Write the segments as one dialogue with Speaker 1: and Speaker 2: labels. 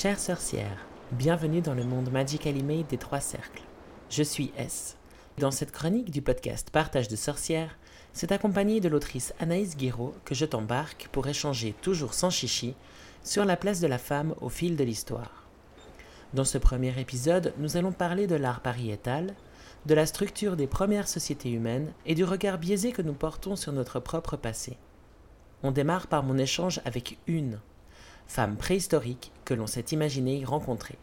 Speaker 1: Chères sorcières, bienvenue dans le monde Magically Made des Trois Cercles. Je suis S. Dans cette chronique du podcast Partage de sorcières, c'est accompagné de l'autrice Anaïs Guiraud que je t'embarque pour échanger toujours sans chichi sur la place de la femme au fil de l'histoire. Dans ce premier épisode, nous allons parler de l'art pariétal, de la structure des premières sociétés humaines et du regard biaisé que nous portons sur notre propre passé. On démarre par mon échange avec une, femme préhistorique que l'on s'est imaginé y rencontrer.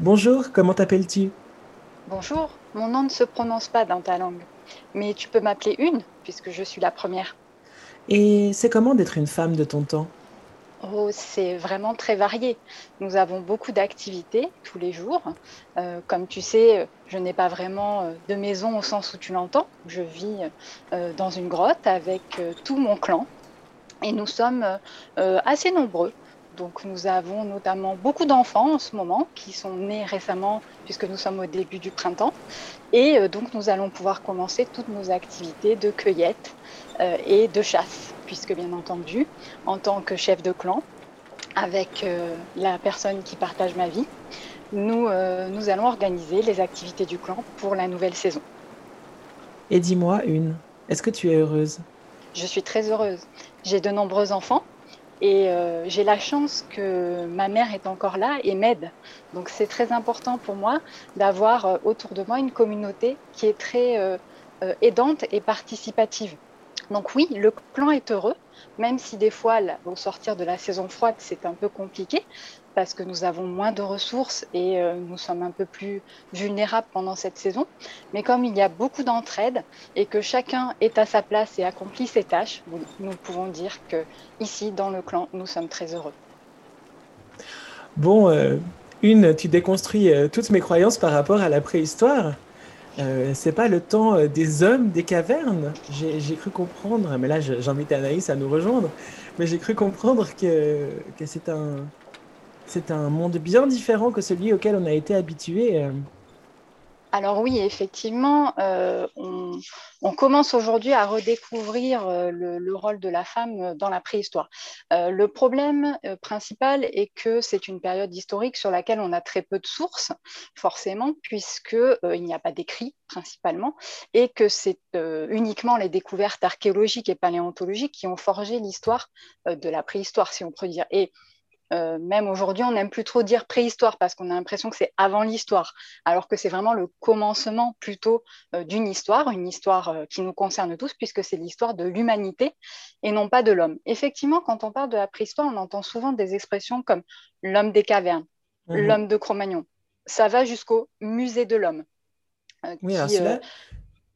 Speaker 1: Bonjour, comment t'appelles-tu?
Speaker 2: Bonjour, mon nom ne se prononce pas dans ta langue, mais tu peux m'appeler une, puisque je suis la première.
Speaker 1: Et c'est comment d'être une femme de ton temps?
Speaker 2: Oh, c'est vraiment très varié. Nous avons beaucoup d'activités tous les jours. Euh, comme tu sais, je n'ai pas vraiment euh, de maison au sens où tu l'entends. Je vis euh, dans une grotte avec tout mon clan, et nous sommes euh, assez nombreux. Donc nous avons notamment beaucoup d'enfants en ce moment qui sont nés récemment puisque nous sommes au début du printemps. Et euh, donc nous allons pouvoir commencer toutes nos activités de cueillette euh, et de chasse, puisque bien entendu, en tant que chef de clan, avec la personne qui partage ma vie, nous, nous allons organiser les activités du clan pour la nouvelle saison.
Speaker 1: Et dis-moi une, est-ce que tu es heureuse?
Speaker 2: Je suis très heureuse. J'ai de nombreux enfants et euh, j'ai la chance que ma mère est encore là et m'aide. Donc c'est très important pour moi d'avoir euh, autour de moi une communauté qui est très euh, aidante et participative. Donc oui, le clan est heureux, même si des fois, au sortir de la saison froide, c'est un peu compliqué parce que nous avons moins de ressources et euh, nous sommes un peu plus vulnérables pendant cette saison. Mais comme il y a beaucoup d'entraide et que chacun est à sa place et accomplit ses tâches, nous pouvons dire que ici, dans le clan, nous sommes très heureux.
Speaker 1: Bon, euh, une, tu déconstruis euh, toutes mes croyances par rapport à la préhistoire. Euh, c'est pas le temps euh, des hommes des cavernes. J'ai cru comprendre, mais là j'invite Anaïs à nous rejoindre, mais j'ai cru comprendre que, c'est un, un monde bien différent que celui auquel on a été habitué.
Speaker 2: Alors oui, effectivement, euh, on, commence aujourd'hui à redécouvrir euh, le, rôle de la femme euh, dans la préhistoire. le problème principal est que c'est une période historique sur laquelle on a très peu de sources, forcément, puisqu'il n'y a pas d'écrit principalement, et que c'est uniquement les découvertes archéologiques et paléontologiques qui ont forgé l'histoire de la préhistoire, si on peut dire. Euh, même aujourd'hui, on n'aime plus trop dire préhistoire parce qu'on a l'impression que c'est avant l'histoire, alors que c'est vraiment le commencement plutôt euh, d'une histoire, une histoire euh, qui nous concerne tous, puisque c'est l'histoire de l'humanité et non pas de l'homme. Effectivement, quand on parle de la préhistoire, on entend souvent des expressions comme l'homme des cavernes, mhm. l'homme de Cro-Magnon. Ça va jusqu'au musée de l'homme.
Speaker 1: oui, alors celui-là,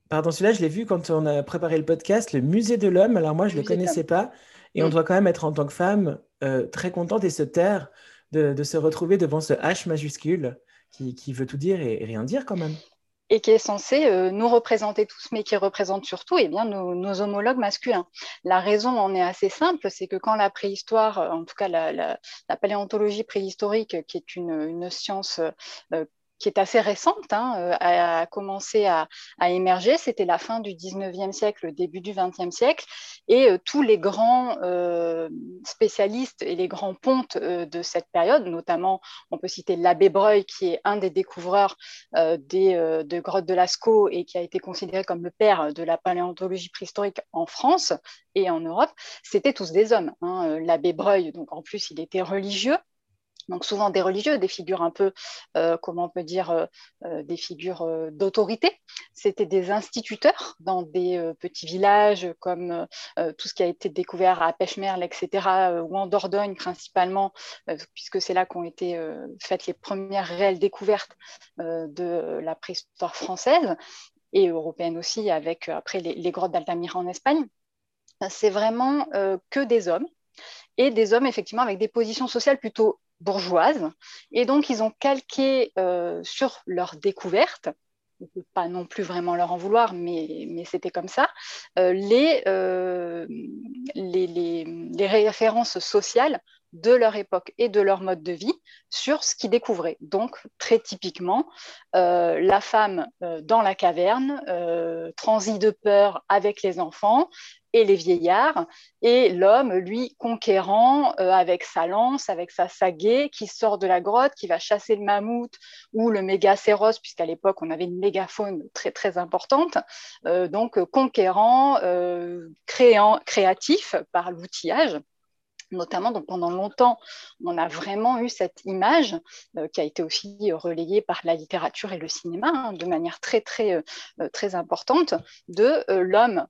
Speaker 1: pardon, celui-là, je l'ai vu quand on a préparé le podcast, le musée de l'homme. Alors moi, je ne le connaissais pas. Et on mm. doit quand même être en tant que femme euh, très contente et se taire de, se retrouver devant ce H majuscule qui, veut tout dire et, rien dire quand même.
Speaker 2: Et qui est censé euh, nous représenter tous, mais qui représente surtout eh bien, nos, homologues masculins. La raison en est assez simple, c'est que quand la préhistoire, en tout cas la, paléontologie préhistorique, qui est une, une science euh, qui est assez récente, hein, euh, a, commencé à, émerger. C'était la fin du 19e siècle, le début du 20e siècle. Et euh, tous les grands euh, spécialistes et les grands pontes de cette période, notamment, on peut citer l'abbé Breuil, qui est un des découvreurs des, de grottes de Lascaux et qui a été considéré comme le père de la paléontologie préhistorique en France et en Europe. C'était tous des hommes. Hein. L'abbé Breuil, donc en plus, il était religieux donc souvent des religieux, des figures un peu, euh, comment on peut dire, euh, euh, des figures d'autorité. C'était des instituteurs dans des petits villages comme tout ce qui a été découvert à Pêche-Merle, etc., ou en Dordogne principalement, puisque c'est là qu'ont été faites les premières réelles découvertes de la préhistoire française et européenne aussi, avec après les, les grottes d'Altamira en Espagne. C'est vraiment que des hommes et des hommes effectivement avec des positions sociales plutôt bourgeoises. Et donc, ils ont calqué euh, sur leur découverte, on peut pas non plus vraiment leur en vouloir, mais, mais c'était comme ça, euh, euh, les, les, références sociales de leur époque et de leur mode de vie sur ce qu'ils découvraient. Donc, très typiquement, euh, la femme euh, dans la caverne, euh, transit de peur avec les enfants et les vieillards, et l'homme, lui, conquérant avec sa lance, avec sa sagaie, qui sort de la grotte, qui va chasser le mammouth ou le mégacéros, puisqu'à l'époque, on avait une mégafaune très, très importante. donc, conquérant, créant, créatif par l'outillage notamment pendant longtemps, on a vraiment eu cette image euh, qui a été aussi relayée par la littérature et le cinéma hein, de manière très très euh, très importante de euh, l'homme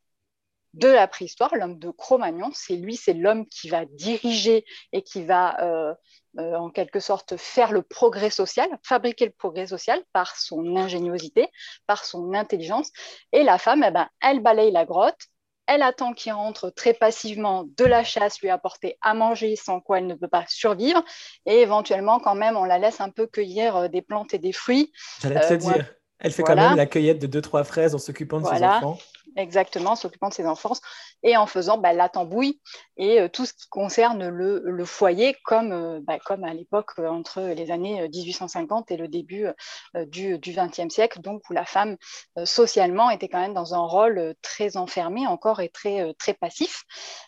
Speaker 2: de la préhistoire, l'homme de Cro-Magnon. C'est lui, c'est l'homme qui va diriger et qui va en quelque sorte faire le progrès social, fabriquer le progrès social par son ingéniosité, par son intelligence. Et la femme, eh ben, elle balaye la grotte, elle attend qu'il rentre très passivement de la chasse, lui apporter à manger, sans quoi elle ne peut pas survivre. Et éventuellement, quand même, on la laisse un peu cueillir euh, des plantes et des fruits.
Speaker 1: J'allais te euh, dire, elle fait quand même la cueillette de deux, trois fraises en s'occupant de ses enfants.
Speaker 2: Exactement, s'occupant de ses enfants et en faisant bah, la tambouille et euh, tout ce qui concerne le, foyer, comme, bah, comme à l'époque entre les années 1850 et le début du XXe siècle, donc où la femme socialement était quand même dans un rôle très enfermé encore et très, très passif.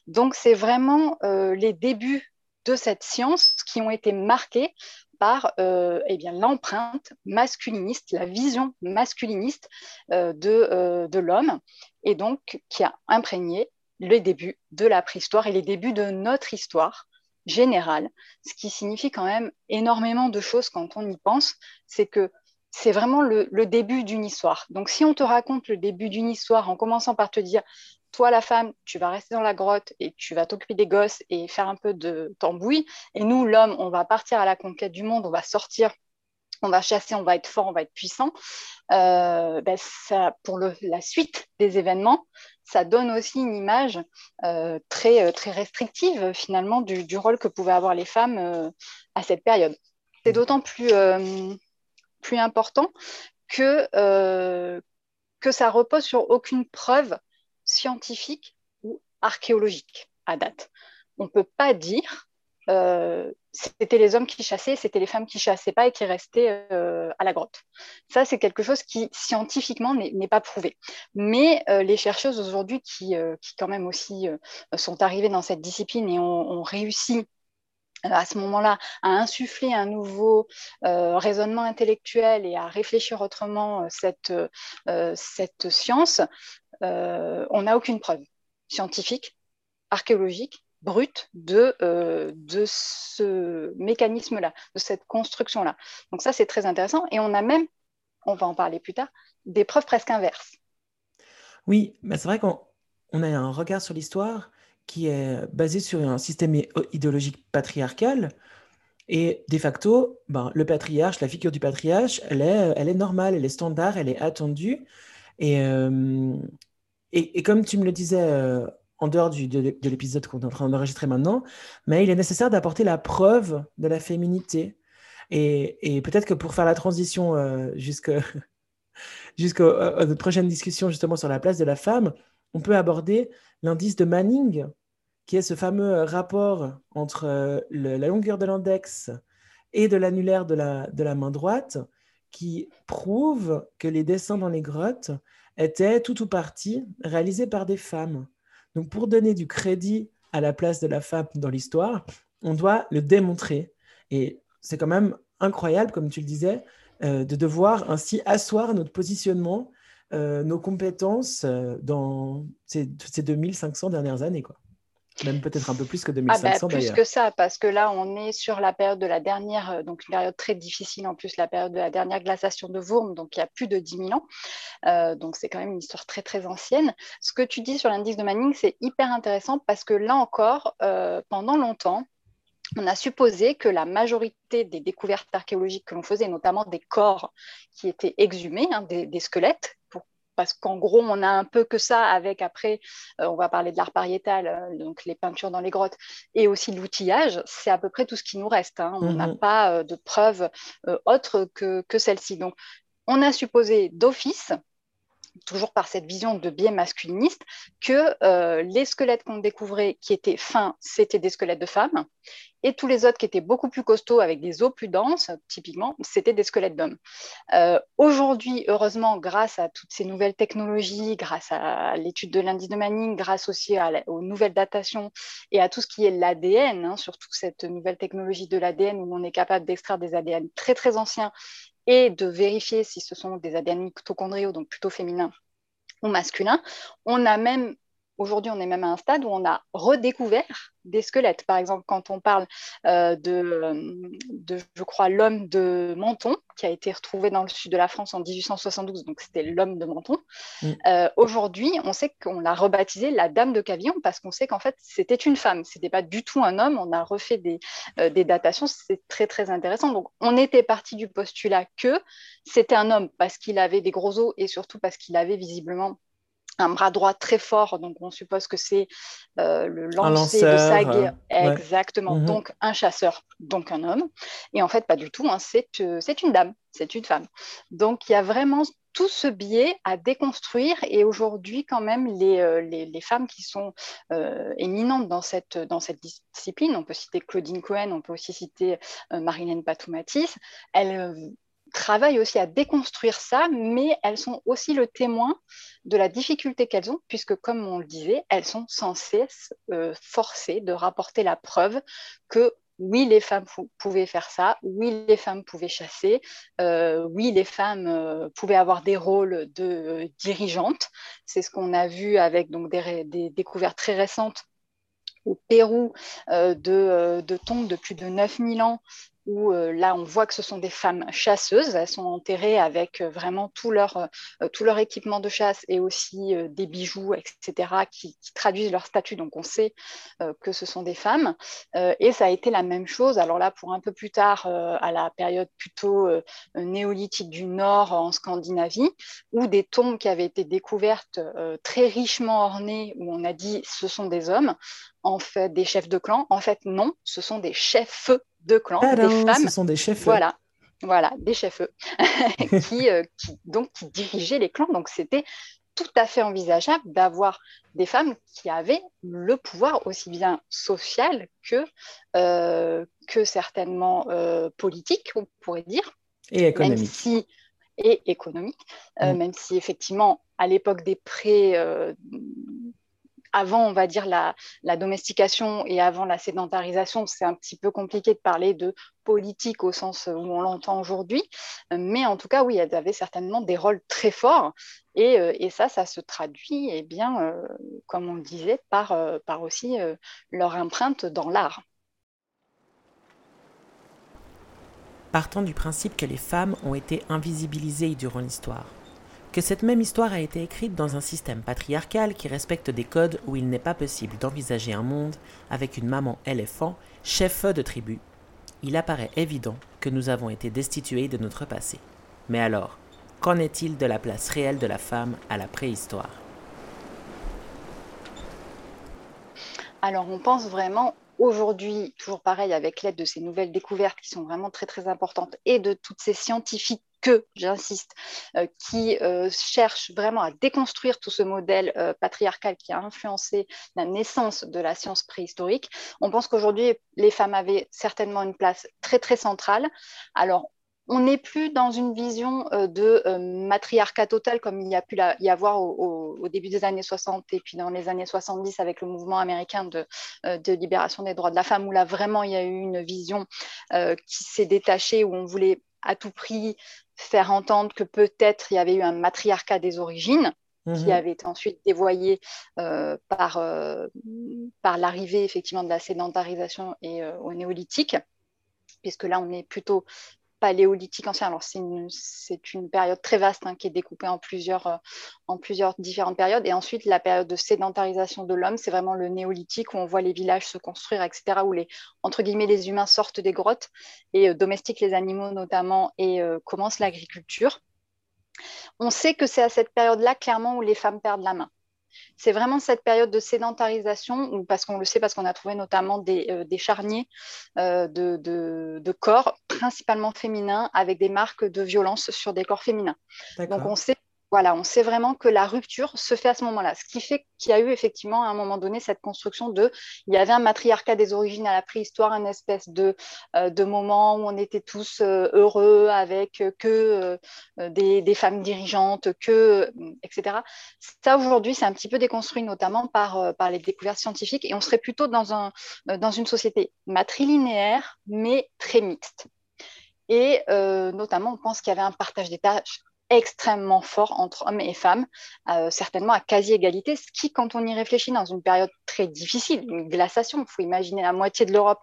Speaker 2: Donc c'est vraiment les débuts de cette science qui ont été marqués par euh, eh bien, l'empreinte masculiniste, la vision masculiniste euh, de, euh, de l'homme, et donc qui a imprégné les débuts de la préhistoire et les débuts de notre histoire générale, ce qui signifie quand même énormément de choses quand on y pense, c'est que c'est vraiment le, le début d'une histoire. Donc si on te raconte le début d'une histoire en commençant par te dire toi, la femme, tu vas rester dans la grotte et tu vas t'occuper des gosses et faire un peu de tambouille. Et nous, l'homme, on va partir à la conquête du monde, on va sortir, on va chasser, on va être fort, on va être puissant. Euh, ben, pour la suite des événements, ça donne aussi une image euh, très, euh, très restrictive finalement du, rôle que pouvaient avoir les femmes à cette période. C'est d'autant plus, important que ça repose sur aucune preuve scientifique ou archéologique à date. On ne peut pas dire euh, c'était les hommes qui chassaient, c'était les femmes qui chassaient pas et qui restaient euh, à la grotte. Ça, c'est quelque chose qui scientifiquement n'est pas prouvé. Mais euh, les chercheuses aujourd'hui qui, qui, quand même aussi sont arrivées dans cette discipline et ont, réussi à ce moment-là à insuffler un nouveau raisonnement intellectuel et à réfléchir autrement cette, cette science, on n'a aucune preuve scientifique, archéologique, brute de, euh, de ce mécanisme-là, de cette construction-là. Donc ça, c'est très intéressant. Et on a même, on va en parler plus tard, des preuves presque inverses.
Speaker 1: Oui, mais c'est vrai qu'on a un regard sur l'histoire qui est basé sur un système idéologique patriarcal. Et de facto, ben, le patriarche, la figure du patriarche, elle est, elle est normale, elle est standard, elle est attendue. Et, euh, et, comme tu me le disais euh, en dehors de, l'épisode qu'on est en train d'enregistrer maintenant, mais il est nécessaire d'apporter la preuve de la féminité. Et, peut-être que pour faire la transition euh, jusqu'à notre prochaine discussion justement sur la place de la femme, on peut aborder l'indice de Manning, qui est ce fameux rapport entre euh, la longueur de l'index et de l'annulaire de la, de la main droite, qui prouve que les dessins dans les grottes était tout ou partie réalisé par des femmes. Donc pour donner du crédit à la place de la femme dans l'histoire, on doit le démontrer. Et c'est quand même incroyable, comme tu le disais, euh, de devoir ainsi asseoir notre positionnement, euh, nos compétences euh, dans ces, ces 2500 dernières années. Quoi. Même peut-être un peu plus que 2500 ah bah,
Speaker 2: Plus que ça, parce que là, on est sur la période de la dernière, euh, donc une période très difficile en plus, la période de la dernière glaciation de Wurm, donc il y a plus de 10 000 ans. Euh, donc c'est quand même une histoire très très ancienne. Ce que tu dis sur l'indice de Manning, c'est hyper intéressant parce que là encore, euh, pendant longtemps, on a supposé que la majorité des découvertes archéologiques que l'on faisait, notamment des corps qui étaient exhumés, hein, des, squelettes, parce qu'en gros, on a un peu que ça avec après, euh, on va parler de l'art pariétal, euh, donc les peintures dans les grottes, et aussi l'outillage, c'est à peu près tout ce qui nous reste. Hein. On n'a mhm. pas euh, de preuves autres que, que celle-ci. Donc, on a supposé d'office toujours par cette vision de biais masculiniste, que euh, les squelettes qu'on découvrait qui étaient fins, c'était des squelettes de femmes, et tous les autres qui étaient beaucoup plus costauds avec des os plus denses, typiquement, c'était des squelettes d'hommes. Euh, aujourd'hui, heureusement, grâce à toutes ces nouvelles technologies, grâce à l'étude de l'indice de Manning, grâce aussi aux nouvelles datations et à tout ce qui est l'ADN, hein, surtout cette nouvelle technologie de l'ADN où on est capable d'extraire des ADN très très anciens et de vérifier si ce sont des ADN mitochondriaux, donc plutôt féminins ou masculins. On a même Aujourd'hui, on est même à un stade où on a redécouvert des squelettes. Par exemple, quand on parle euh, de, je crois, l'homme de Menton, qui a été retrouvé dans le sud de la France en 1872, donc c'était l'homme de Menton. Mm. Euh, aujourd'hui, on sait qu'on l'a rebaptisé la dame de Cavillon parce qu'on sait qu'en fait, c'était une femme. Ce n'était pas du tout un homme. On a refait des, euh, des datations. C'est très, très intéressant. Donc, on était parti du postulat que c'était un homme parce qu'il avait des gros os et surtout parce qu'il avait visiblement un bras droit très fort, donc on suppose que c'est euh, le lancer de sa guerre. Exactement, mhm. donc un chasseur, donc un homme. Et en fait, pas du tout, hein, euh, c'est une dame, c'est une femme. Donc il y a vraiment tout ce biais à déconstruire et aujourd'hui quand même les, euh, les, les, femmes qui sont éminentes dans cette, dans cette discipline, on peut citer Claudine Cohen, on peut aussi citer Marilène Patoumatis, elles travaillent aussi à déconstruire ça, mais elles sont aussi le témoin de la difficulté qu'elles ont, puisque comme on le disait, elles sont cesse euh, forcées de rapporter la preuve que oui, les femmes pouvaient faire ça, oui, les femmes pouvaient chasser, euh, oui, les femmes euh, pouvaient avoir des rôles de dirigeantes. C'est ce qu'on a vu avec donc, des, des découvertes très récentes au Pérou de, de, tombes de plus de 9000 ans où euh, là, on voit que ce sont des femmes chasseuses. Elles sont enterrées avec euh, vraiment tout leur, euh, tout leur équipement de chasse et aussi des bijoux, etc., qui, traduisent leur statut. Donc, on sait que ce sont des femmes. et ça a été la même chose. Alors là, pour un peu plus tard, à la période plutôt néolithique du Nord en Scandinavie, où des tombes qui avaient été découvertes très richement ornées, où on a dit ce sont des hommes, en fait des chefs de clan. En fait, non, ce sont des chefs de clan, des femmes.
Speaker 1: Ce sont des chefs.
Speaker 2: Voilà, voilà, des chefs qui, euh, qui, donc qui dirigeaient les clans. Donc c'était tout à fait envisageable d'avoir des femmes qui avaient le pouvoir aussi bien social que, euh, que certainement euh, politique, on pourrait dire.
Speaker 1: Et économique.
Speaker 2: si, et économique, mm. même si effectivement, à l'époque des pré avant, on va dire, la, domestication et avant la sédentarisation, c'est un petit peu compliqué de parler de politique au sens où on l'entend aujourd'hui. Mais en tout cas, oui, elles avaient certainement des rôles très forts. Et, euh, ça, ça se traduit, eh bien, euh, comme on le disait, par, euh, par aussi leur empreinte dans l'art.
Speaker 1: Partant du principe que les femmes ont été invisibilisées durant l'histoire, que cette même histoire a été écrite dans un système patriarcal qui respecte des codes où il n'est pas possible d'envisager un monde avec une maman éléphant, chef de tribu, il apparaît évident que nous avons été destitués de notre passé. Mais alors, qu'en est-il de la place réelle de la femme à la préhistoire?
Speaker 2: Alors on pense vraiment aujourd'hui, toujours pareil, avec l'aide de ces nouvelles découvertes qui sont vraiment très très importantes et de toutes ces scientifiques j'insiste, euh, qui euh, cherche vraiment à déconstruire tout ce modèle euh, patriarcal qui a influencé la naissance de la science préhistorique. On pense qu'aujourd'hui, les femmes avaient certainement une place très, très centrale. Alors, on n'est plus dans une vision de matriarcat total comme il y a pu y avoir au, début des années 60 et puis dans les années 70 avec le mouvement américain de libération des droits de la femme, où là vraiment il y a eu une vision qui s'est détachée, où on voulait à tout prix faire entendre que peut-être il y avait eu un matriarcat des origines qui mhm. avait été ensuite dévoyé euh, par, euh, par l'arrivée effectivement de la sédentarisation et euh, au néolithique, puisque là on est plutôt paléolithique ancien. Alors, c'est une, période très vaste hein, qui est découpée en plusieurs, euh, en plusieurs différentes périodes. Et ensuite, la période de sédentarisation de l'homme, c'est vraiment le néolithique où on voit les villages se construire, etc., où les, entre guillemets, les humains sortent des grottes et euh, domestiquent les animaux notamment et euh, commencent l'agriculture. On sait que c'est à cette période-là, clairement, où les femmes perdent la main c'est vraiment cette période de sédentarisation, parce qu'on le sait, parce qu'on a trouvé notamment des, euh, charniers euh, de, corps, principalement féminins, avec des marques de violence sur des corps féminins. Donc on sait Voilà, on sait vraiment que la rupture se fait à ce moment-là. Ce qui fait qu'il y a eu effectivement à un moment donné cette construction de. Il y avait un matriarcat des origines à la préhistoire, une espèce de, euh, de moment où on était tous euh, heureux avec que euh, des, femmes dirigeantes, que, etc. Ça, aujourd'hui, c'est un petit peu déconstruit, notamment par, les découvertes scientifiques. Et on serait plutôt un, dans une société matrilinéaire, mais très mixte. Et notamment, on pense qu'il y avait un partage des tâches extrêmement fort entre hommes et femmes, euh, certainement à quasi-égalité, ce qui, quand on y réfléchit dans une période très difficile, une glaciation, il faut imaginer la moitié de l'Europe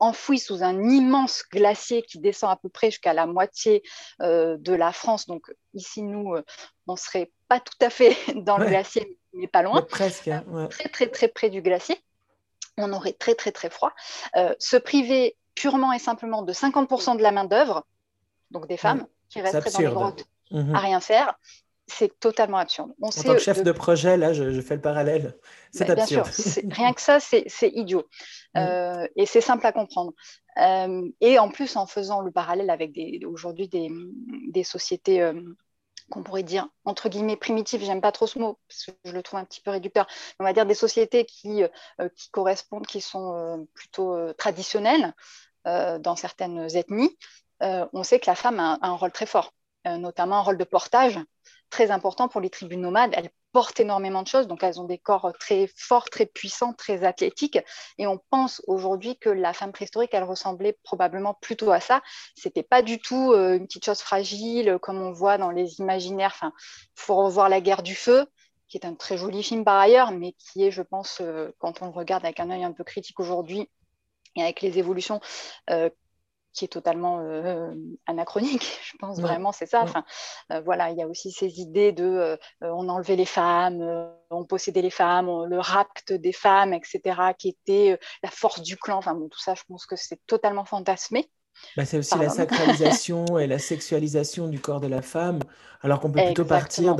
Speaker 2: enfouie sous un immense glacier qui descend à peu près jusqu'à la moitié euh, de la France. Donc ici, nous, euh, on ne serait pas tout à fait dans le glacier, mais pas loin.
Speaker 1: presque. Hein,
Speaker 2: très, très, très près du glacier. On aurait très, très, très froid. se priver purement et simplement de 50% de la main-d'œuvre, donc des femmes, qui resteraient dans les grottes Mhm. à rien faire. C'est totalement absurde.
Speaker 1: en tant que chef de, projet, là, je, fais le parallèle. C'est absurde.
Speaker 2: Bien sûr, rien que ça, c'est idiot. Mhm. Euh, et c'est simple à comprendre. Euh, et en plus, en faisant le parallèle avec aujourd'hui des, des, sociétés euh, qu'on pourrait dire entre guillemets primitives, j'aime pas trop ce mot parce que je le trouve un petit peu réducteur, on va dire des sociétés qui, qui correspondent, qui sont plutôt traditionnelles dans certaines ethnies, on sait que la femme a un rôle très fort. Euh, notamment un rôle de portage très important pour les tribus nomades. Elles portent énormément de choses, donc elles ont des corps très forts, très puissants, très athlétiques. Et on pense aujourd'hui que la femme préhistorique, elle ressemblait probablement plutôt à ça. C'était pas du tout euh, une petite chose fragile comme on voit dans les imaginaires. Enfin, il faut revoir La guerre du feu qui est un très joli film par ailleurs, mais qui est, je pense, euh, quand on le regarde avec un œil un peu critique aujourd'hui, et avec les évolutions qui est totalement euh, anachronique, je pense vraiment, c'est ça. Enfin, euh, voilà, il y a aussi ces idées de euh, on enlevait les femmes, on possédait les femmes, le rapt des femmes, etc., qui était la force du clan. Enfin, bon, tout ça, je pense que c'est totalement fantasmé.
Speaker 1: Bah, c'est aussi la sacralisation et la sexualisation du corps de la femme, alors qu'on peut plutôt partir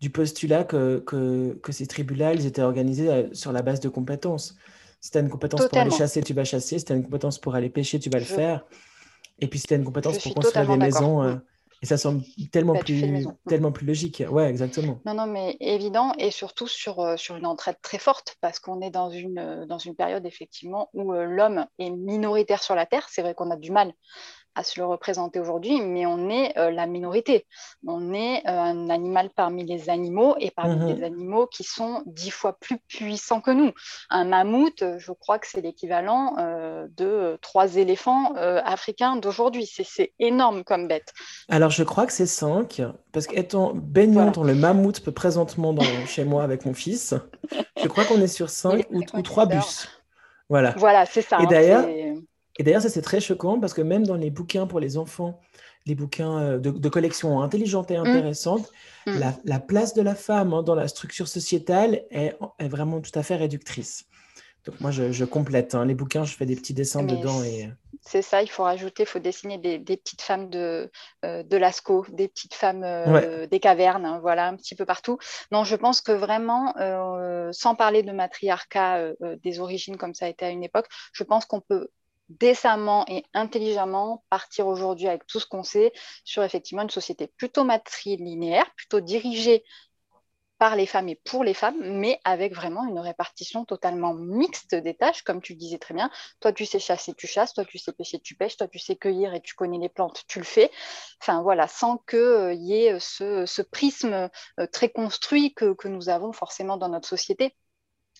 Speaker 1: du postulat que, que, que ces tribus-là, ils étaient organisés sur la base de compétences. Si tu as une compétence pour aller chasser, tu vas chasser. Si tu as une compétence pour aller pêcher, tu vas le faire. Et puis si tu as une compétence pour construire des maisons, euh, et ça semble tellement, bah, plus, tellement plus logique. Ouais, exactement.
Speaker 2: Non, non, mais évident, et surtout sur, euh, sur une entraide très forte, parce qu'on est dans une, euh, dans une période effectivement où l'homme est minoritaire sur la Terre. C'est vrai qu'on a du mal à se le représenter aujourd'hui, mais on est euh, la minorité. On est euh, un animal parmi les animaux et parmi mhm. les animaux qui sont dix fois plus puissants que nous. Un mammouth, je crois que c'est l'équivalent euh, de trois éléphants africains d'aujourd'hui. C'est énorme comme bête.
Speaker 1: Alors je crois que c'est cinq, parce qu'étant baignant dans le mammouth présentement dans, chez moi avec mon fils, je crois qu'on est sur cinq ou, trois bus. Voilà.
Speaker 2: Voilà, c'est ça.
Speaker 1: Et hein, d'ailleurs, et d'ailleurs, ça c'est très choquant parce que même dans les bouquins pour les enfants, les bouquins euh, de, collection intelligente et mmh. intéressante, mmh. La, place de la femme hein, dans la structure sociétale est, vraiment tout à fait réductrice. Donc moi, je, complète. Hein. Les bouquins, je fais des petits dessins dedans. et euh,
Speaker 2: C'est ça, il faut rajouter, il faut dessiner des, petites femmes de, euh, de Lascaux, des petites femmes des cavernes, hein, voilà, un petit peu partout. Non, je pense que vraiment, sans parler de matriarcat des origines comme ça a été à une époque, je pense qu'on peut décemment et intelligemment partir aujourd'hui avec tout ce qu'on sait sur effectivement une société plutôt matrilinéaire, plutôt dirigée par les femmes et pour les femmes, mais avec vraiment une répartition totalement mixte des tâches, comme tu le disais très bien. Toi, tu sais chasser, tu chasses, toi, tu sais pêcher, tu pêches, toi, tu sais cueillir et tu connais les plantes, tu le fais. Enfin, voilà, sans qu'il euh, y ait ce, prisme euh, très construit que nous avons forcément dans notre société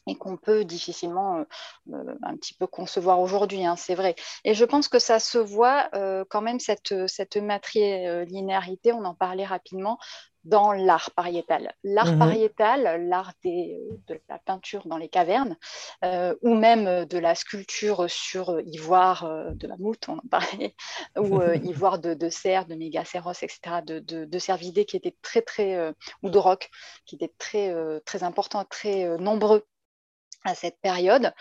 Speaker 2: et qu'on peut difficilement euh, euh, un petit peu concevoir aujourd'hui, hein, c'est vrai. Et je pense que ça se voit euh, quand même, cette, cette matrilinéarité, on en parlait rapidement, dans l'art pariétal. L'art mhm. pariétal, l'art de la peinture dans les cavernes, ou même de la sculpture sur ivoire de mammouth, on en parlait, ou ivoire de, de cerf, de mégacéros, etc., de, de, de cervidés qui étaient très, très, ou de roc, qui étaient très, très importants, très nombreux à cette période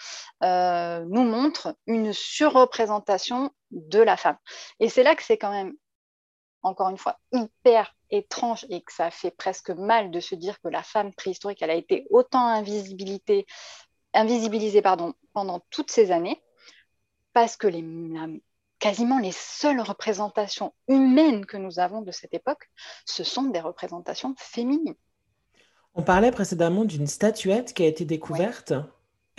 Speaker 2: euh, nous montre une surreprésentation de la femme. Et c'est là que c'est quand même, encore une fois, hyper étrange et que ça fait presque mal de se dire que la femme préhistorique, elle a été autant invisibilisée, invisibilisée pardon, pendant toutes ces années, parce que les, quasiment les seules représentations humaines que nous avons de cette époque, ce sont des représentations féminines.
Speaker 1: On parlait précédemment d'une statuette qui a été découverte,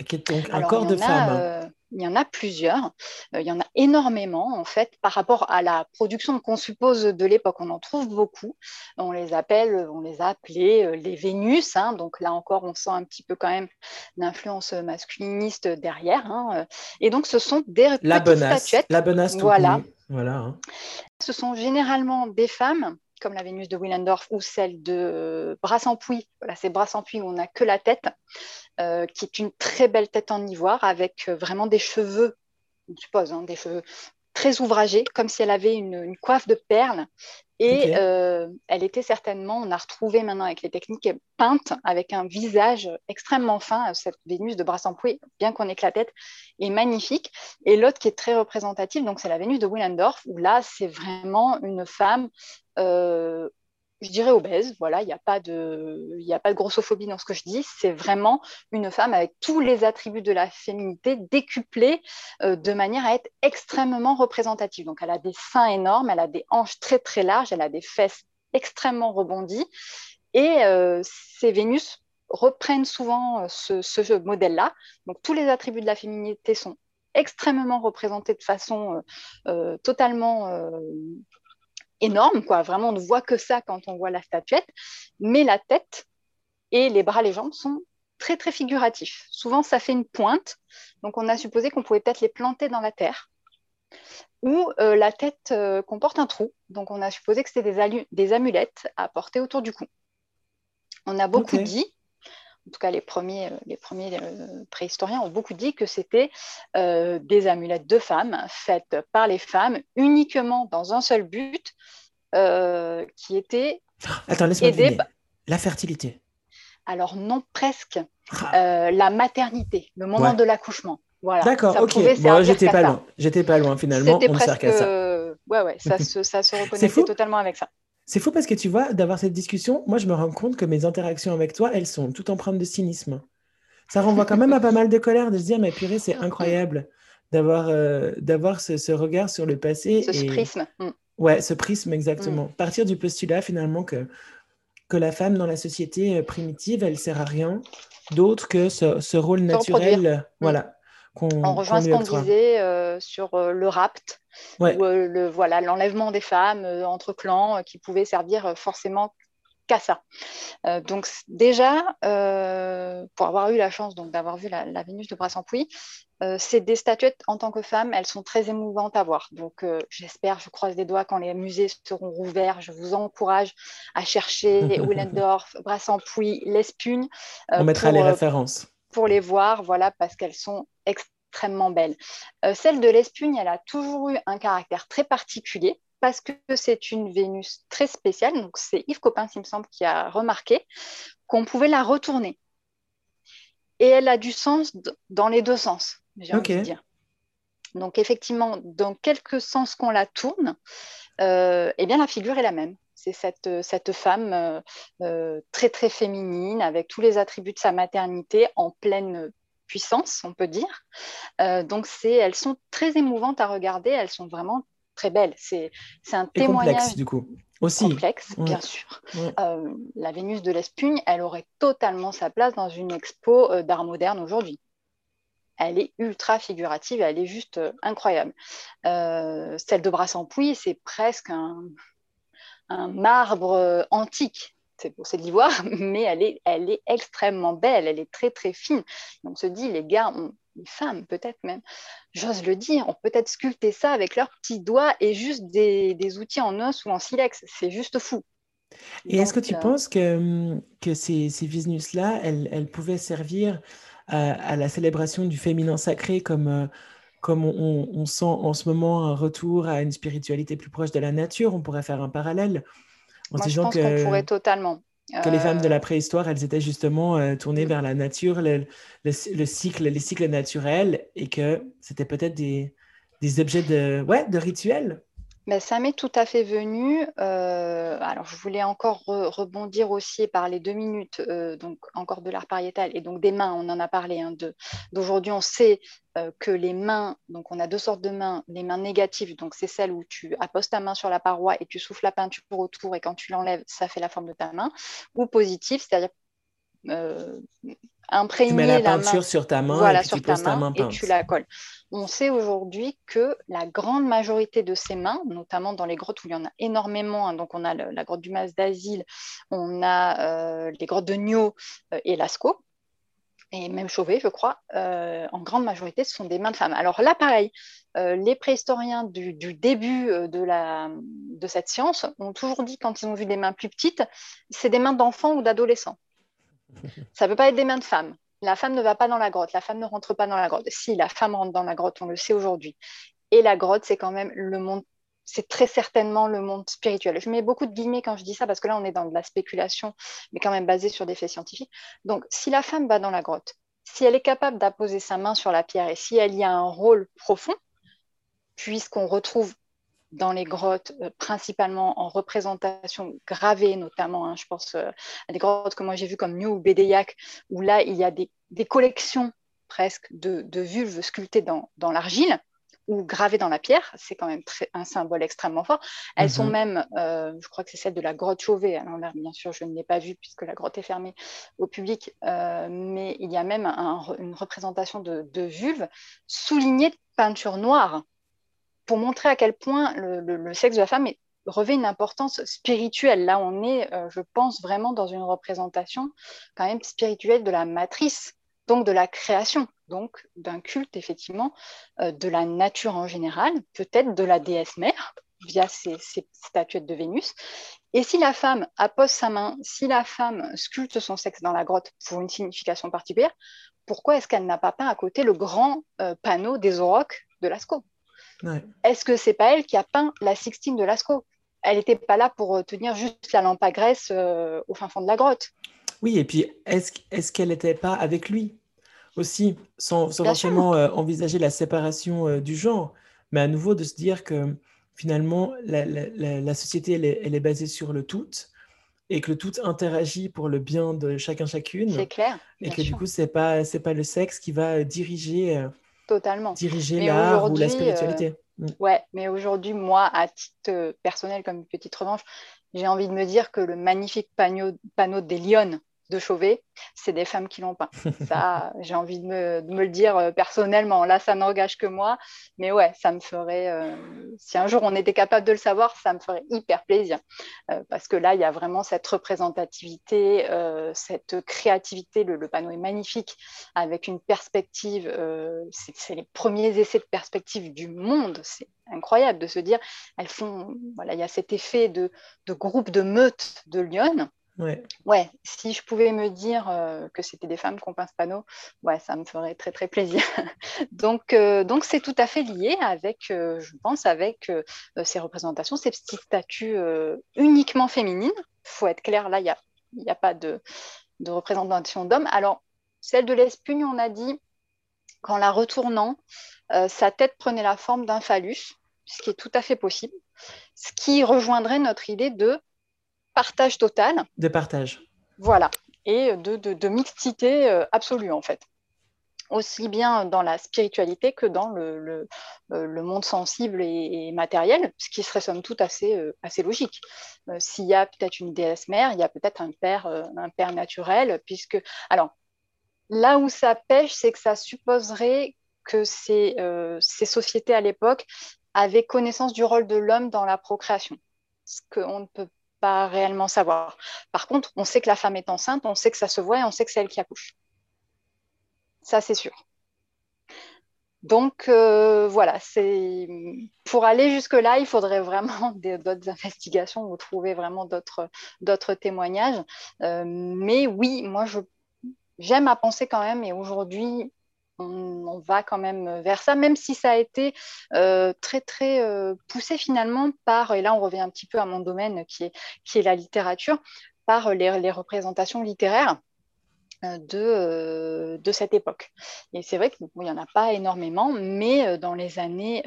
Speaker 1: qui est donc un corps de femme.
Speaker 2: Euh, il y en a plusieurs. Euh, il y en a énormément, en fait, par rapport à la production qu'on suppose de l'époque. On en trouve beaucoup. On les appelle, on les a appelés euh, les Vénus. Hein. donc là encore, on sent un petit peu quand même l'influence masculiniste derrière. Hein. Et donc, ce sont des
Speaker 1: la
Speaker 2: petites statuettes.
Speaker 1: La bonasse,
Speaker 2: voilà.
Speaker 1: voilà hein.
Speaker 2: Ce sont généralement des femmes comme la Vénus de Willendorf ou celle de Brassempouy. Voilà, c'est Brassempouy où on n'a que la tête, euh, qui est une très belle tête en ivoire avec euh, vraiment des cheveux, je suppose, hein, des cheveux très ouvragés, comme si elle avait une, coiffe de perles. Et euh, elle était certainement, on a retrouvé maintenant avec les techniques, peinte avec un visage extrêmement fin. Cette Vénus de Brassempouy, bien qu'on ait que la tête, est magnifique. Et l'autre qui est très représentative, donc c'est la Vénus de Willendorf, où là, c'est vraiment une femme euh, je dirais obèse. Voilà, il n'y a, pas de, a pas de grossophobie dans ce que je dis. C'est vraiment une femme avec tous les attributs de la féminité décuplés euh, de manière à être extrêmement représentative. Donc, elle a des seins énormes, elle a des hanches très très larges, elle a des fesses extrêmement rebondies. Et euh, ces Vénus reprennent souvent ce modèle-là. Donc, tous les attributs de la féminité sont extrêmement représentés de façon totalement énorme, quoi. Vraiment, on ne voit que ça quand on voit la statuette. Mais la tête et les bras, les jambes sont très, très figuratifs. Souvent, ça fait une pointe. Donc, on a supposé qu'on pouvait peut-être les planter dans la terre. Ou euh, la tête euh, comporte un trou. Donc, on a supposé que c'était des, des, amulettes à porter autour du cou. On a beaucoup dit en tout cas les premiers, euh, les premiers euh, préhistoriens ont beaucoup dit que c'était euh, des amulettes de femmes faites par les femmes uniquement dans un seul but, qui était
Speaker 1: Attends, laisse-moi La fertilité.
Speaker 2: Alors non, presque. Ah. la maternité, le moment de l'accouchement. Voilà.
Speaker 1: D'accord, ok. Bon, j'étais pas loin. J'étais pas loin finalement.
Speaker 2: Presque... sert ça. Ouais, ouais, ça se, ça se reconnaissait totalement avec ça.
Speaker 1: C'est fou parce que tu vois, d'avoir cette discussion, moi je me rends compte que mes interactions avec toi, elles sont toutes empreintes de cynisme. Ça renvoie quand même à pas mal de colère de se dire, mais purée, c'est incroyable d'avoir euh, d'avoir ce, regard sur le passé.
Speaker 2: Ce, prisme. Mm.
Speaker 1: Ouais, ce prisme, exactement. Mm. Partir du postulat finalement que, que la femme dans la société euh, primitive, elle sert à rien d'autre que ce, rôle naturel. Mm. Voilà.
Speaker 2: On rejoint ce qu'on disait euh, sur le rapt, ou le voilà l'enlèvement des femmes entre clans qui pouvait servir forcément qu'à ça. donc déjà, pour avoir eu la chance donc d'avoir vu la, Vénus de Brassempouy, c'est des statuettes en tant que femme, elles sont très émouvantes à voir. Donc j'espère, je croise les doigts quand les musées seront rouverts, je vous encourage à chercher Willendorf, Brassempouy, L'Espugne.
Speaker 1: On mettra les références.
Speaker 2: Pour les voir, voilà, parce qu'elles sont extrêmement belle. Euh, celle de l'Espugne, elle a toujours eu un caractère très particulier parce que c'est une Vénus très spéciale. Donc, c'est Yves Copin, il me semble, qui a remarqué qu'on pouvait la retourner. Et elle a du sens dans les deux sens, j'ai envie de dire. Donc, effectivement, dans quelque sens qu'on la tourne, euh, eh bien, la figure est la même. C'est cette, cette femme euh, très, très féminine, avec tous les attributs de sa maternité en pleine puissance, on peut dire. Euh, donc, c'est, elles sont très émouvantes à regarder, elles sont vraiment très belles. C'est, c'est un témoignage complexe,
Speaker 1: du coup. Aussi.
Speaker 2: complexe, bien sûr. Euh, la Vénus de l'Espugne, elle aurait totalement sa place dans une expo euh, d'art moderne aujourd'hui. Elle est ultra figurative, elle est juste incroyable. celle de Brassempouy, c'est presque un, un marbre antique c'est de l'ivoire, mais elle est, elle est extrêmement belle, elle est très très fine. on se dit, les gars, les femmes peut-être même, j'ose le dire, ont peut-être sculpté ça avec leurs petits doigts et juste des, outils en os ou en silex. C'est juste fou.
Speaker 1: Et est-ce que tu euh, penses que, que ces, ces Vénus-là, elles, pouvaient servir à, la célébration du féminin sacré comme, euh, comme on, sent en ce moment un retour à une spiritualité plus proche de la nature? On pourrait faire un parallèle
Speaker 2: moi, je pense qu'on pourrait totalement.
Speaker 1: Que les femmes de la euh, préhistoire, elles étaient justement euh, tournées mm. vers la nature, le, cycle, les cycles naturels, et que c'était peut-être des, des, objets de, ouais, de rituels.
Speaker 2: Ben, ça m'est tout à fait venu. Euh, alors, je voulais encore rebondir aussi par les deux minutes, euh, donc encore de l'art pariétal et donc des mains, on en a parlé. Hein, D'aujourd'hui, on sait euh, que les mains, donc on a deux sortes de mains. Les mains négatives, donc c'est celle où tu apposes ta main sur la paroi et tu souffles la peinture autour et quand tu l'enlèves, ça fait la forme de ta main. Ou positive, c'est-à-dire
Speaker 1: imprégner tu mets la peinture sur ta main et tu poses ta main
Speaker 2: et tu la colles. On sait aujourd'hui que la grande majorité de ces mains, notamment dans les grottes où il y en a énormément, hein, donc on a la grotte du Mas d'Asile, on a euh, les grottes de Nio euh, et Lascaux, et même Chauvet, je crois, euh, en grande majorité, ce sont des mains de femmes. Alors là, pareil, les préhistoriens du, début de, la, de cette science ont toujours dit, quand ils ont vu des mains plus petites, c'est des mains d'enfants ou d'adolescents. Ça ne peut pas être des mains de femmes. La femme ne va pas dans la grotte, la femme ne rentre pas dans la grotte. Si, la femme rentre dans la grotte, on le sait aujourd'hui. Et la grotte, c'est quand même le monde, c'est très certainement le monde spirituel. Je mets beaucoup de guillemets quand je dis ça, parce que là, on est dans de la spéculation, mais quand même basée sur des faits scientifiques. Donc, si la femme va dans la grotte, si elle est capable d'apposer sa main sur la pierre et si elle y a un rôle profond, puisqu'on retrouve dans les grottes, euh, principalement en représentation gravée, notamment. Hein, je pense euh, à des grottes que moi j'ai vues comme New ou Bédéiac, où là, il y a des, collections presque de, vulves sculptées dans, l'argile ou gravées dans la pierre. C'est quand même un symbole extrêmement fort. Elles sont mhm. même, euh, je crois que c'est celle de la grotte Chauvet. Alors bien sûr, je ne l'ai pas vue puisque la grotte est fermée au public, mais il y a même une représentation de, de vulve soulignée de peinture noire pour montrer à quel point le, sexe de la femme revêt une importance spirituelle. Là, on est, euh, je pense, vraiment dans une représentation quand même spirituelle de la matrice, donc de la création, donc d'un culte, effectivement, euh, de la nature en général, peut-être de la déesse mère via ces, statuettes de Vénus. Et si la femme appose sa main, si la femme sculpte son sexe dans la grotte pour une signification particulière, pourquoi est-ce qu'elle n'a pas peint à côté le grand euh, panneau des aurochs de Lascaux? Est-ce que c'est pas elle qui a peint la Sixtine de Lascaux? Elle n'était pas là pour euh, tenir juste la lampe à graisse euh, au fin fond de la grotte.
Speaker 1: Oui, et puis est-ce qu'elle n'était pas avec lui? Aussi, sans, forcément euh, envisager la séparation du genre, mais à nouveau de se dire que finalement la, société elle est, basée sur le tout et que le tout interagit pour le bien de chacun chacune.
Speaker 2: C'est clair.
Speaker 1: Et que du coup c'est pas c'est pas le sexe qui va diriger
Speaker 2: Totalement.
Speaker 1: Diriger l'art ou la spiritualité.
Speaker 2: Euh, mm. Ouais, mais aujourd'hui, moi, à titre euh, personnel, comme une petite revanche, j'ai envie de me dire que le magnifique panneau, panneau des Lyonnes de Chauvet, c'est des femmes qui l'ont peint. Ça, j'ai envie de me, le dire euh, personnellement. Là, ça n'engage que moi. Mais ouais, ça me ferait, euh, si un jour on était capable de le savoir, ça me ferait hyper plaisir. Euh, parce que là, il y a vraiment cette représentativité, cette créativité. Le, panneau est magnifique, avec une perspective. c'est les premiers essais de perspective du monde. C'est incroyable de se dire, elles font, voilà, il y a cet effet de, de groupe de meute de Lyon
Speaker 1: Ouais.
Speaker 2: ouais, si je pouvais me dire euh, que c'était des femmes qui ont peint ce panneau, ouais, ça me ferait très très plaisir. donc, euh, donc c'est tout à fait lié avec, euh, je pense, avec ces représentations, ces petites statues uniquement féminines. Il faut être clair, là, il n'y a, y a pas de, de représentation d'hommes. Alors, celle de l'espugne, on a dit qu'en la retournant, sa tête prenait la forme d'un phallus, ce qui est tout à fait possible, ce qui rejoindrait notre idée de partage total.
Speaker 1: De partage.
Speaker 2: Voilà, et de, mixité euh, absolue en fait. Aussi bien dans la spiritualité que dans le, euh, monde sensible et, matériel, ce qui serait somme toute assez, euh, assez logique. S'il y a peut-être une déesse mère, il y a peut-être un père, un père naturel, puisque. Alors, là où ça pêche, c'est que ça supposerait que ces, ces sociétés à l'époque avaient connaissance du rôle de l'homme dans la procréation. Ce qu'on ne peut pas réellement savoir. Par contre, on sait que la femme est enceinte, on sait que ça se voit et on sait que c'est elle qui accouche. Ça, c'est sûr. Donc euh, voilà, c'est pour aller jusque-là, il faudrait vraiment d'autres investigations ou trouver vraiment d'autres témoignages. Euh, mais oui, moi j'aime à penser quand même, et aujourd'hui, on, va quand même vers ça, même si ça a été euh, très très euh, poussé finalement par, et là on revient un petit peu à mon domaine qui est, qui est la littérature, par les, représentations littéraires de, de, cette époque. Et c'est vrai qu'il n'y en a pas énormément, mais dans les années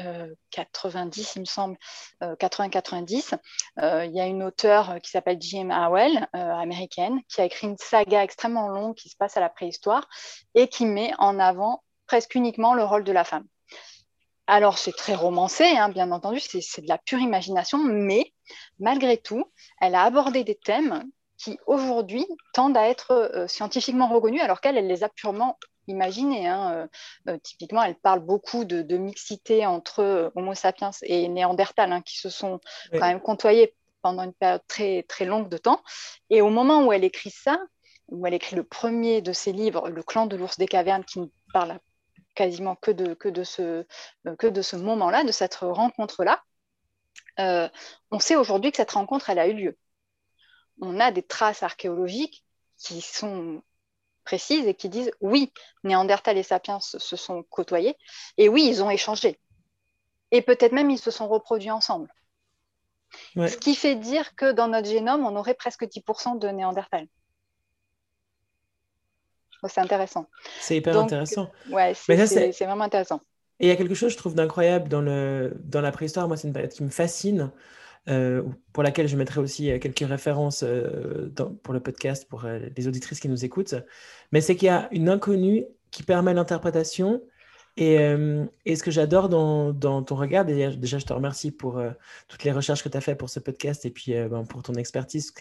Speaker 2: 90, il me semble, 80-90, il y a une auteure qui s'appelle Jim Howell, américaine, qui a écrit une saga extrêmement longue qui se passe à la préhistoire et qui met en avant presque uniquement le rôle de la femme. Alors, c'est très romancé, hein, bien entendu, c'est de la pure imagination, mais malgré tout, elle a abordé des thèmes qui, aujourd'hui, tendent à être euh, scientifiquement reconnus, alors qu'elle, elle les a purement imaginés. Hein. Euh, euh, typiquement, elle parle beaucoup de, mixité entre Homo sapiens et Néandertal, hein, qui se sont quand même côtoyés pendant une période très, très longue de temps. Et au moment où elle écrit ça, où elle écrit le premier de ses livres, Le clan de l'ours des cavernes, qui ne parle quasiment que de, que de ce, que de ce moment-là, de cette rencontre-là. Euh, on sait aujourd'hui que cette rencontre, elle a eu lieu. On a des traces archéologiques qui sont précises et qui disent oui, Néandertal et Sapiens se sont côtoyés et oui, ils ont échangé. Et peut-être même ils se sont reproduits ensemble. Ce qui fait dire que dans notre génome, on aurait presque 10% de Néandertal c'est intéressant.
Speaker 1: C'est hyper intéressant.
Speaker 2: Ouais, c'est vraiment intéressant.
Speaker 1: Et il y a quelque chose, je trouve, d'incroyable dans, le, dans la préhistoire. Moi, c'est une période qui me fascine, euh, pour laquelle je mettrai aussi euh, quelques références euh, pour le podcast, pour les auditrices qui nous écoutent. Mais c'est qu'il y a une inconnue qui permet l'interprétation. Et, ce que j'adore dans, ton regard, déjà, je te remercie pour toutes les recherches que tu as faites pour ce podcast et puis ben, pour ton expertise,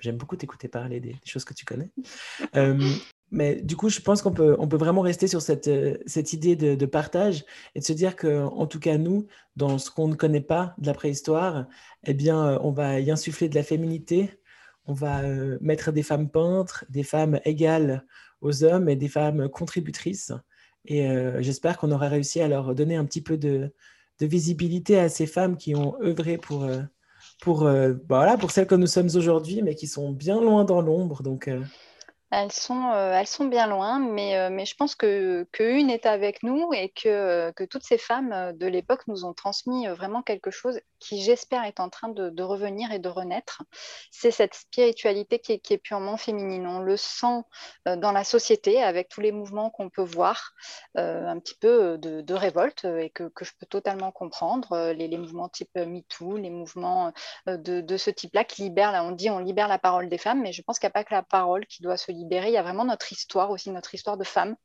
Speaker 1: j'aime beaucoup t'écouter parler des, choses que tu connais. Mais du coup, je pense qu'on peut, on peut vraiment rester sur cette, euh, cette idée de, partage et de se dire que, en tout cas, nous, dans ce qu'on ne connaît pas de la préhistoire, eh bien, euh, on va y insuffler de la féminité, on va euh, mettre des femmes peintres, des femmes égales aux hommes et des femmes contributrices. Et j'espère qu'on aura réussi à leur donner un petit peu de, de visibilité à ces femmes qui ont œuvré pour, pour, bah voilà, pour celles que nous sommes aujourd'hui, mais qui sont bien loin dans l'ombre. Donc,
Speaker 2: elles sont, euh, elles sont bien loin, mais, euh, mais je pense que qu'une est avec nous et que, que toutes ces femmes de l'époque nous ont transmis vraiment quelque chose qui, j'espère, est en train de, revenir et de renaître. C'est cette spiritualité qui est, purement féminine. On le sent euh, dans la société avec tous les mouvements qu'on peut voir, un petit peu de, révolte et que, que, je peux totalement comprendre. Les, mouvements type MeToo, les mouvements de, de ce type-là qui libèrent, on dit on libère la parole des femmes, mais je pense qu'il n'y a pas que la parole qui doit se libérer il y a vraiment notre histoire aussi, notre histoire de femmes.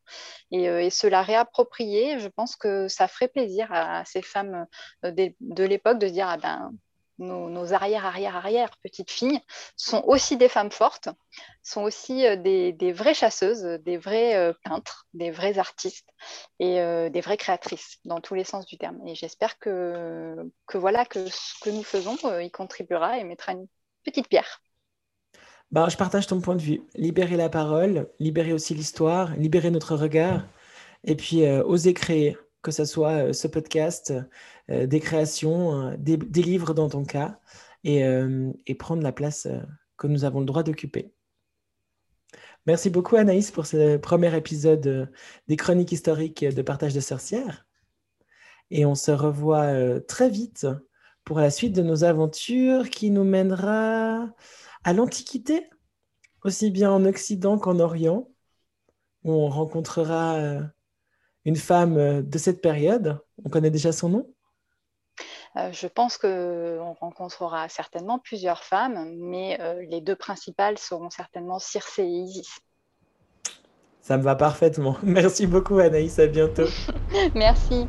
Speaker 2: Et, euh, et se la réapproprier, je pense que ça ferait plaisir à, ces femmes euh, de, l'époque de se dire, ah ben, nos, arrière, arrière, arrière petites filles sont aussi des femmes fortes, sont aussi euh, des, vraies chasseuses, des vrais peintres, des vrais artistes et des vraies créatrices dans tous les sens du terme. Et j'espère que, que voilà que ce que nous faisons y contribuera et mettra une petite pierre.
Speaker 1: Bah, je partage ton point de vue. Libérer la parole, libérer aussi l'histoire, libérer notre regard, et puis euh, oser créer, que ce soit euh, ce podcast, euh, des créations, des, livres dans ton cas, et, et prendre la place que nous avons le droit d'occuper. Merci beaucoup Anaïs pour ce premier épisode des chroniques historiques de partage de sorcières. Et on se revoit très vite pour la suite de nos aventures qui nous mènera à l'Antiquité, aussi bien en Occident qu'en Orient, où on rencontrera euh, une femme euh, de cette période. On connaît déjà son nom?
Speaker 2: Euh, je pense qu'on rencontrera certainement plusieurs femmes, mais les deux principales seront certainement Circé et Isis.
Speaker 1: Ça me va parfaitement. Merci beaucoup Anaïs, à bientôt.
Speaker 2: Merci.